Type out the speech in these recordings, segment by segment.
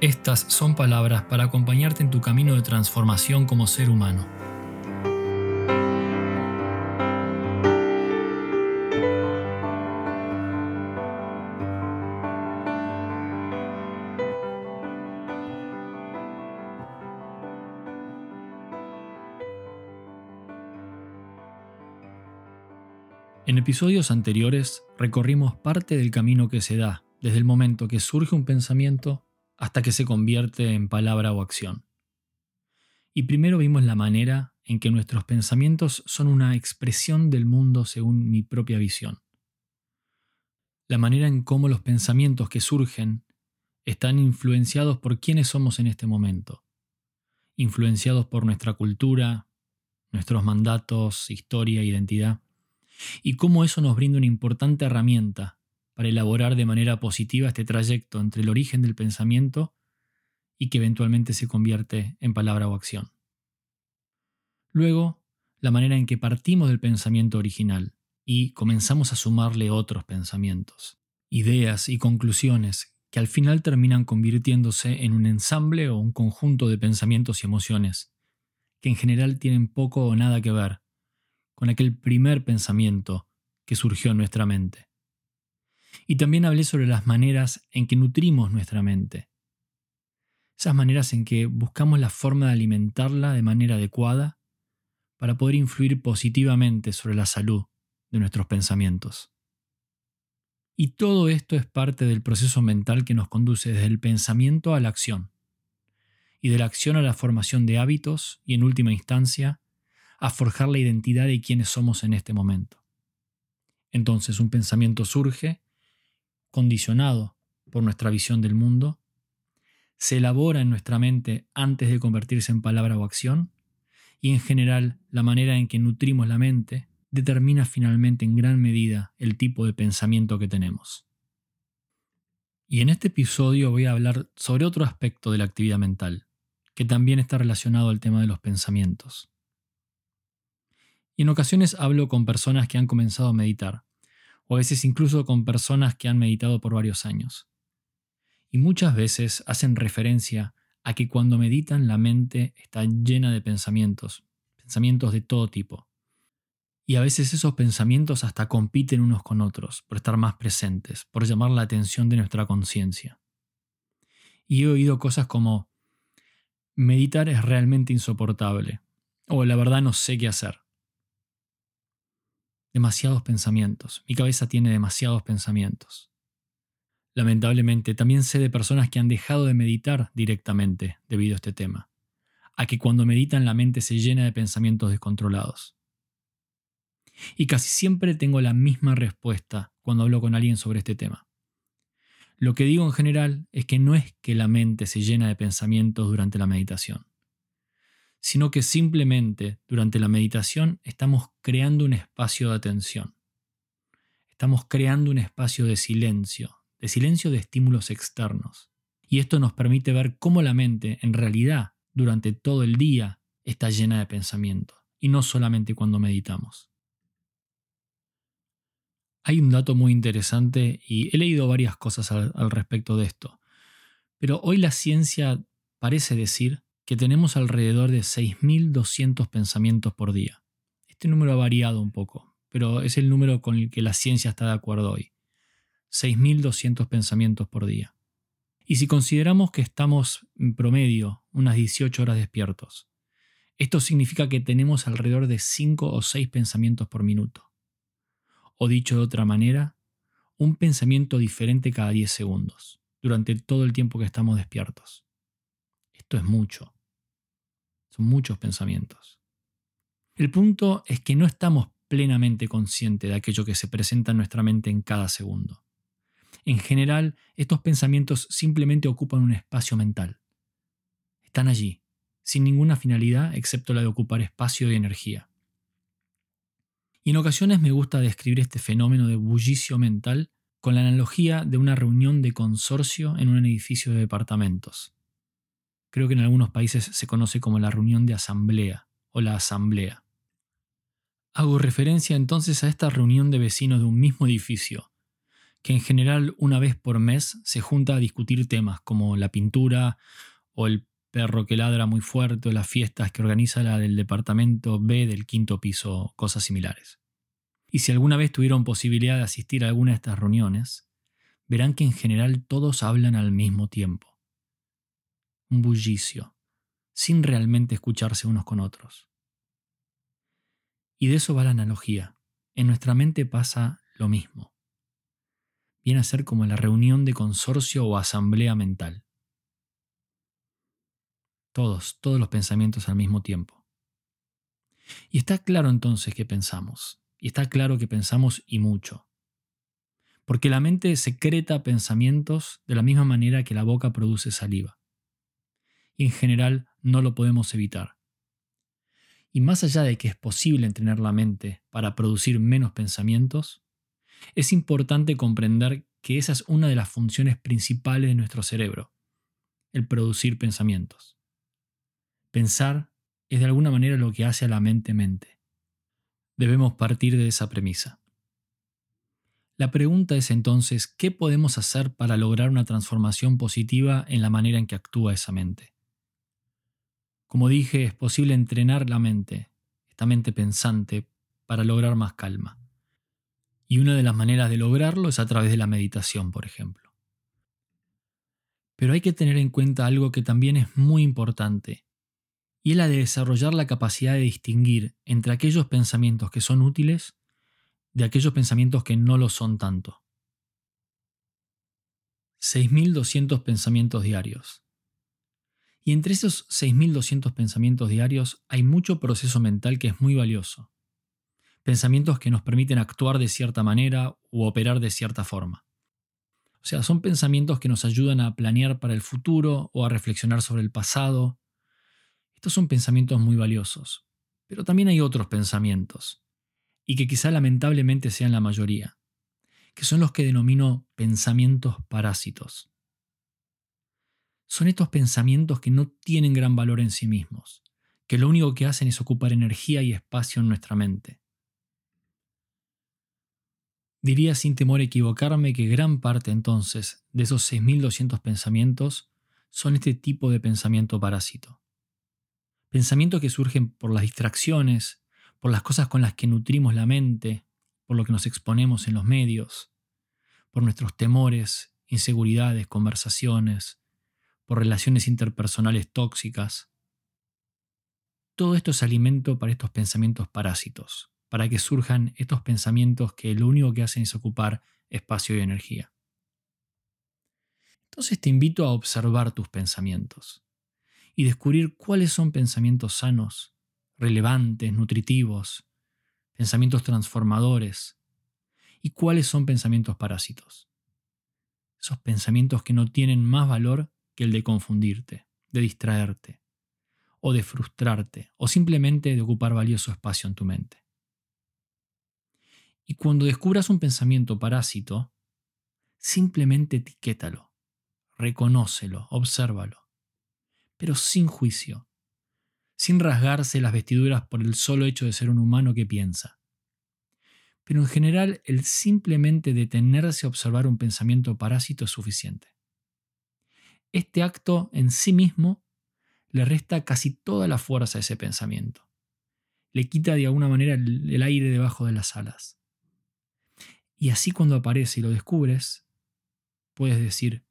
estas son palabras para acompañarte en tu camino de transformación como ser humano. En episodios anteriores recorrimos parte del camino que se da desde el momento que surge un pensamiento hasta que se convierte en palabra o acción. Y primero vimos la manera en que nuestros pensamientos son una expresión del mundo según mi propia visión. La manera en cómo los pensamientos que surgen están influenciados por quiénes somos en este momento, influenciados por nuestra cultura, nuestros mandatos, historia, identidad, y cómo eso nos brinda una importante herramienta para elaborar de manera positiva este trayecto entre el origen del pensamiento y que eventualmente se convierte en palabra o acción. Luego, la manera en que partimos del pensamiento original y comenzamos a sumarle otros pensamientos, ideas y conclusiones que al final terminan convirtiéndose en un ensamble o un conjunto de pensamientos y emociones que en general tienen poco o nada que ver con aquel primer pensamiento que surgió en nuestra mente. Y también hablé sobre las maneras en que nutrimos nuestra mente. Esas maneras en que buscamos la forma de alimentarla de manera adecuada para poder influir positivamente sobre la salud de nuestros pensamientos. Y todo esto es parte del proceso mental que nos conduce desde el pensamiento a la acción, y de la acción a la formación de hábitos y en última instancia a forjar la identidad de quienes somos en este momento. Entonces un pensamiento surge condicionado por nuestra visión del mundo, se elabora en nuestra mente antes de convertirse en palabra o acción, y en general la manera en que nutrimos la mente determina finalmente en gran medida el tipo de pensamiento que tenemos. Y en este episodio voy a hablar sobre otro aspecto de la actividad mental, que también está relacionado al tema de los pensamientos. Y en ocasiones hablo con personas que han comenzado a meditar, o a veces incluso con personas que han meditado por varios años. Y muchas veces hacen referencia a que cuando meditan la mente está llena de pensamientos, pensamientos de todo tipo. Y a veces esos pensamientos hasta compiten unos con otros por estar más presentes, por llamar la atención de nuestra conciencia. Y he oído cosas como, meditar es realmente insoportable, o la verdad no sé qué hacer demasiados pensamientos. Mi cabeza tiene demasiados pensamientos. Lamentablemente, también sé de personas que han dejado de meditar directamente debido a este tema, a que cuando meditan la mente se llena de pensamientos descontrolados. Y casi siempre tengo la misma respuesta cuando hablo con alguien sobre este tema. Lo que digo en general es que no es que la mente se llena de pensamientos durante la meditación sino que simplemente durante la meditación estamos creando un espacio de atención. Estamos creando un espacio de silencio, de silencio de estímulos externos. Y esto nos permite ver cómo la mente en realidad durante todo el día está llena de pensamiento, y no solamente cuando meditamos. Hay un dato muy interesante y he leído varias cosas al, al respecto de esto, pero hoy la ciencia parece decir que tenemos alrededor de 6.200 pensamientos por día. Este número ha variado un poco, pero es el número con el que la ciencia está de acuerdo hoy. 6.200 pensamientos por día. Y si consideramos que estamos en promedio unas 18 horas despiertos, esto significa que tenemos alrededor de 5 o 6 pensamientos por minuto. O dicho de otra manera, un pensamiento diferente cada 10 segundos, durante todo el tiempo que estamos despiertos. Esto es mucho muchos pensamientos. El punto es que no estamos plenamente conscientes de aquello que se presenta en nuestra mente en cada segundo. En general, estos pensamientos simplemente ocupan un espacio mental. Están allí, sin ninguna finalidad excepto la de ocupar espacio y energía. Y en ocasiones me gusta describir este fenómeno de bullicio mental con la analogía de una reunión de consorcio en un edificio de departamentos. Creo que en algunos países se conoce como la reunión de asamblea o la asamblea. Hago referencia entonces a esta reunión de vecinos de un mismo edificio, que en general una vez por mes se junta a discutir temas como la pintura o el perro que ladra muy fuerte o las fiestas que organiza la del departamento B del quinto piso, cosas similares. Y si alguna vez tuvieron posibilidad de asistir a alguna de estas reuniones, verán que en general todos hablan al mismo tiempo. Un bullicio, sin realmente escucharse unos con otros. Y de eso va la analogía. En nuestra mente pasa lo mismo. Viene a ser como la reunión de consorcio o asamblea mental. Todos, todos los pensamientos al mismo tiempo. Y está claro entonces que pensamos. Y está claro que pensamos y mucho. Porque la mente secreta pensamientos de la misma manera que la boca produce saliva. Y en general no lo podemos evitar. Y más allá de que es posible entrenar la mente para producir menos pensamientos, es importante comprender que esa es una de las funciones principales de nuestro cerebro, el producir pensamientos. Pensar es de alguna manera lo que hace a la mente mente. Debemos partir de esa premisa. La pregunta es entonces, ¿qué podemos hacer para lograr una transformación positiva en la manera en que actúa esa mente? Como dije, es posible entrenar la mente, esta mente pensante, para lograr más calma. Y una de las maneras de lograrlo es a través de la meditación, por ejemplo. Pero hay que tener en cuenta algo que también es muy importante, y es la de desarrollar la capacidad de distinguir entre aquellos pensamientos que son útiles de aquellos pensamientos que no lo son tanto. 6.200 pensamientos diarios. Y entre esos 6.200 pensamientos diarios hay mucho proceso mental que es muy valioso. Pensamientos que nos permiten actuar de cierta manera u operar de cierta forma. O sea, son pensamientos que nos ayudan a planear para el futuro o a reflexionar sobre el pasado, estos son pensamientos muy valiosos, pero también hay otros pensamientos, y que quizá lamentablemente sean la mayoría, que son los que denomino pensamientos parásitos. Son estos pensamientos que no tienen gran valor en sí mismos, que lo único que hacen es ocupar energía y espacio en nuestra mente. Diría sin temor a equivocarme que gran parte entonces de esos 6.200 pensamientos son este tipo de pensamiento parásito. Pensamientos que surgen por las distracciones, por las cosas con las que nutrimos la mente, por lo que nos exponemos en los medios, por nuestros temores, inseguridades, conversaciones, por relaciones interpersonales tóxicas. Todo esto es alimento para estos pensamientos parásitos, para que surjan estos pensamientos que lo único que hacen es ocupar espacio y energía. Entonces te invito a observar tus pensamientos y descubrir cuáles son pensamientos sanos, relevantes, nutritivos, pensamientos transformadores y cuáles son pensamientos parásitos. Esos pensamientos que no tienen más valor que el de confundirte, de distraerte, o de frustrarte, o simplemente de ocupar valioso espacio en tu mente. Y cuando descubras un pensamiento parásito, simplemente etiquétalo, reconócelo, obsérvalo pero sin juicio, sin rasgarse las vestiduras por el solo hecho de ser un humano que piensa. Pero en general el simplemente detenerse a observar un pensamiento parásito es suficiente. Este acto en sí mismo le resta casi toda la fuerza a ese pensamiento. Le quita de alguna manera el, aire debajo de las alas. Y así cuando aparece y lo descubres, puedes decir,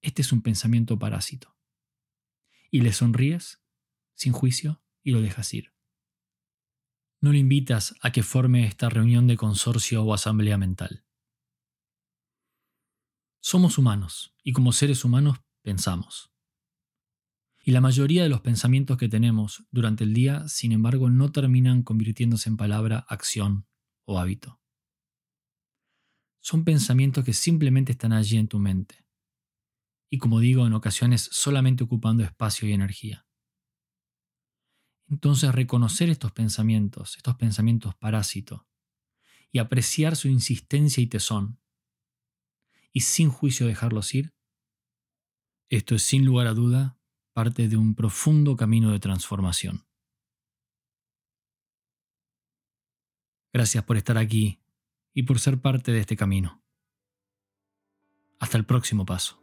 este es un pensamiento parásito y le sonríes sin juicio y lo dejas ir. No le invitas a que forme esta reunión de consorcio o asamblea mental. Somos humanos y como seres humanos pensamos. Y la mayoría de los pensamientos que tenemos durante el día, sin embargo, no terminan convirtiéndose en palabra, acción o hábito. Son pensamientos que simplemente están allí en tu mente y como digo, en ocasiones solamente ocupando espacio y energía. Entonces reconocer estos pensamientos, estos pensamientos parásitos, y apreciar su insistencia y tesón, y sin juicio dejarlos ir, esto es sin lugar a duda parte de un profundo camino de transformación. Gracias por estar aquí y por ser parte de este camino. Hasta el próximo paso.